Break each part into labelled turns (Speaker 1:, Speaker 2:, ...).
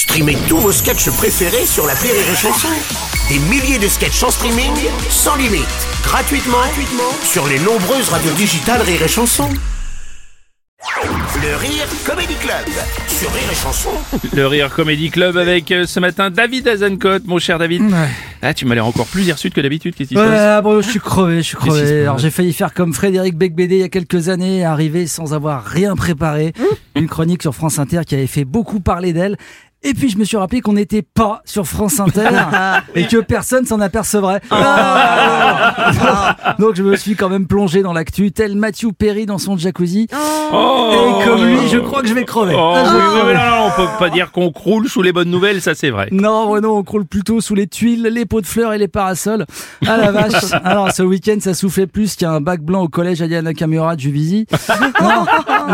Speaker 1: Streamez tous vos sketchs préférés sur la Rire et Chanson. Des milliers de sketchs en streaming, sans limite, gratuitement, gratuitement sur les nombreuses radios digitales Rire et Chanson. Le Rire Comedy Club sur Rire et Chanson.
Speaker 2: Le Rire Comedy Club avec euh, ce matin David Azencote, mon cher David. Ah, tu m'as l'air encore plus hirsute que d'habitude, qu'est-ce qui se
Speaker 3: Ouais,
Speaker 2: passe
Speaker 3: ah bon, je suis crevé, je suis
Speaker 2: Qu'est-ce qui se
Speaker 3: crevé.
Speaker 2: passe
Speaker 3: Alors j'ai failli faire comme Frédéric Becbédé il y a quelques années, arriver sans avoir rien préparé. Une chronique sur France Inter qui avait fait beaucoup parler d'elle. Et puis je me suis rappelé qu'on n'était pas sur France Inter et que personne s'en apercevrait. Ah Donc je me suis quand même plongé dans l'actu, tel Matthew Perry dans son jacuzzi.
Speaker 2: Oh
Speaker 3: Et comme lui, je crois que je vais crever. Ah,
Speaker 2: on peut pas dire qu'on croule sous les bonnes nouvelles, ça c'est vrai.
Speaker 3: Non, non, on croule plutôt sous les tuiles, les pots de fleurs et les parasols. Ah la vache. Alors ce week-end, ça soufflait plus qu'un bac blanc au collège Aya Nakamura de Juvisy. Non,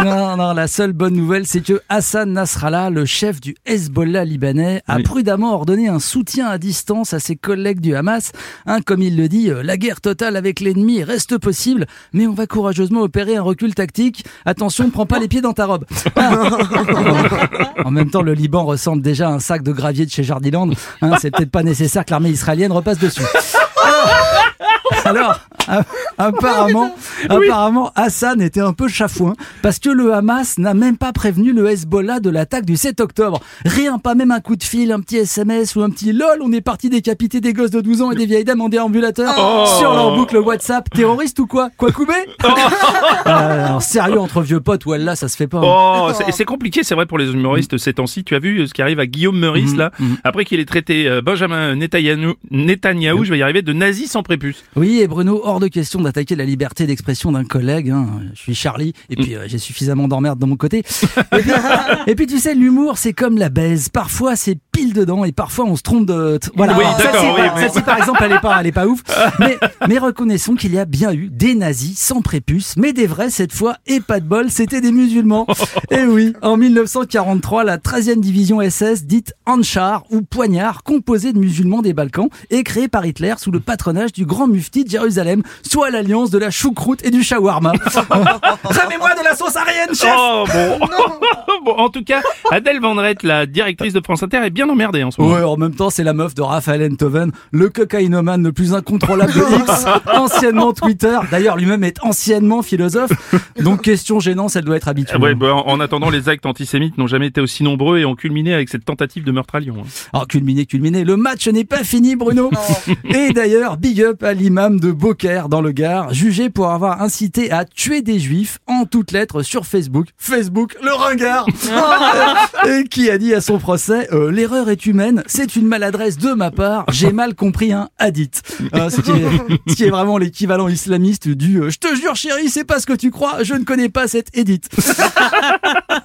Speaker 3: non, non, la seule bonne nouvelle, c'est que Hassan Nasrallah, le chef du Hezbollah libanais, a
Speaker 2: Oui.
Speaker 3: prudemment ordonné un soutien à distance à ses collègues du Hamas. Hein, comme il le dit, euh, la guerre totale avec l'ennemi reste possible, mais on va courageusement opérer un recul tactique. Attention, ne prends pas les pieds dans ta robe. En même temps, le Liban ressemble déjà à un sac de gravier de chez Jardiland. Hein, c'est peut-être pas nécessaire que l'armée israélienne repasse dessus. Alors, apparemment, apparemment, Hassan était un peu chafouin parce que le Hamas n'a même pas prévenu le Hezbollah de l'attaque du 7 octobre. Rien, pas même un coup de fil, un petit SMS ou un petit lol. On est parti décapiter des gosses de 12 ans et des vieilles dames en déambulateur sur leur boucle WhatsApp. Terroriste ou quoi? Quoi couper Alors, sérieux entre vieux potes, ou là, ça se fait pas. hein.
Speaker 2: Oh, c'est- c'est compliqué, c'est vrai pour les humoristes ces temps-ci. Tu as vu euh, ce qui arrive à Guillaume Meurice là, après qu'il ait traité euh, Benjamin Netanyahou, Netanyahou, je vais y arriver, de nazi sans prépuce.
Speaker 3: Oui, et Bruno, hors de question d'attaquer la liberté d'expression d'un collègue. hein. Je suis Charlie, et puis euh, j'ai suffisamment d'emmerde de mon côté. Et puis, et puis, tu sais, l'humour, c'est comme la baise. Parfois, c'est dedans, et parfois, on se trompe de... Voilà,
Speaker 2: Oui,
Speaker 3: celle-ci,
Speaker 2: oui, mais-
Speaker 3: par exemple, elle est pas, elle est pas ouf. Mais, mais reconnaissons qu'il y a bien eu des nazis sans prépuce, mais des vrais cette fois, et pas de bol, c'était des musulmans. Et oui, en 1943, la 13e division SS, dite Anchar ou Poignard, composée de musulmans des Balkans, est créée par Hitler sous le patronage du grand mufti de Jérusalem, soit l'alliance de la choucroute et du shawarma. Ramez-moi de la sauce arienne, chef
Speaker 2: Oh bon. bon, en tout cas, Adèle Vendrette, la directrice de France Inter, est bien emmerdée en ce moment.
Speaker 3: Ouais, en même temps, c'est la meuf de Raphaël Enthoven, le cocaïnomane le plus incontrôlable de X, anciennement Twitter. D'ailleurs, lui-même est anciennement philosophe. Donc, question gênante, elle doit être habituelle.
Speaker 2: Ouais, bah, en en attendant, les actes antisémites n'ont jamais été aussi nombreux et ont culminé avec cette tentative de meurtre à Lyon. hein.
Speaker 3: Alors, culminé, culminé, le match n'est pas fini, Bruno. Et d'ailleurs, big up à l'imam de Beaucaire dans le Gard, jugé pour avoir incité à tuer des juifs en toutes lettres sur Facebook. Facebook, le ringard. Et qui a dit à son procès, euh, l'erreur est humaine, c'est une maladresse de ma part, j'ai mal compris un hadith. Euh, ce, qui est, vraiment l'équivalent islamiste du euh, je te jure chérie, c'est pas ce que tu crois, je ne connais pas cette édite.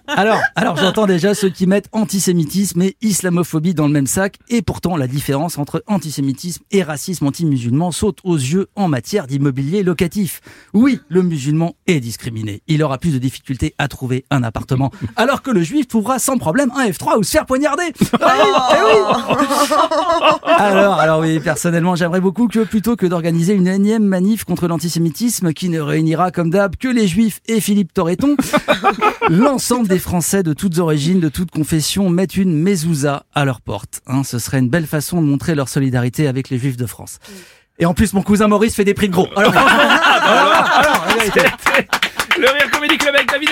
Speaker 3: Alors, alors j'entends déjà ceux qui mettent antisémitisme et islamophobie dans le même sac, et pourtant la différence entre antisémitisme et racisme anti-musulman saute aux yeux en matière d'immobilier locatif. Oui, le musulman est discriminé. Il aura plus de difficultés à trouver un appartement, alors que le juif trouvera sans problème un F3 ou se faire poignarder. Ah oui, eh oui. Alors, alors oui, personnellement, j'aimerais beaucoup que plutôt que d'organiser une énième manif contre l'antisémitisme qui ne réunira comme d'hab que les juifs et Philippe Torreton, l'ensemble des Français de toutes origines, de toutes confessions mettent une mezouza à leur porte. Hein, ce serait une belle façon de montrer leur solidarité avec les juifs de France. Et en plus, mon cousin Maurice fait des prix de gros. Alors, franchement, alors, alors, vérité.
Speaker 2: Le Rire Comedy Club avec David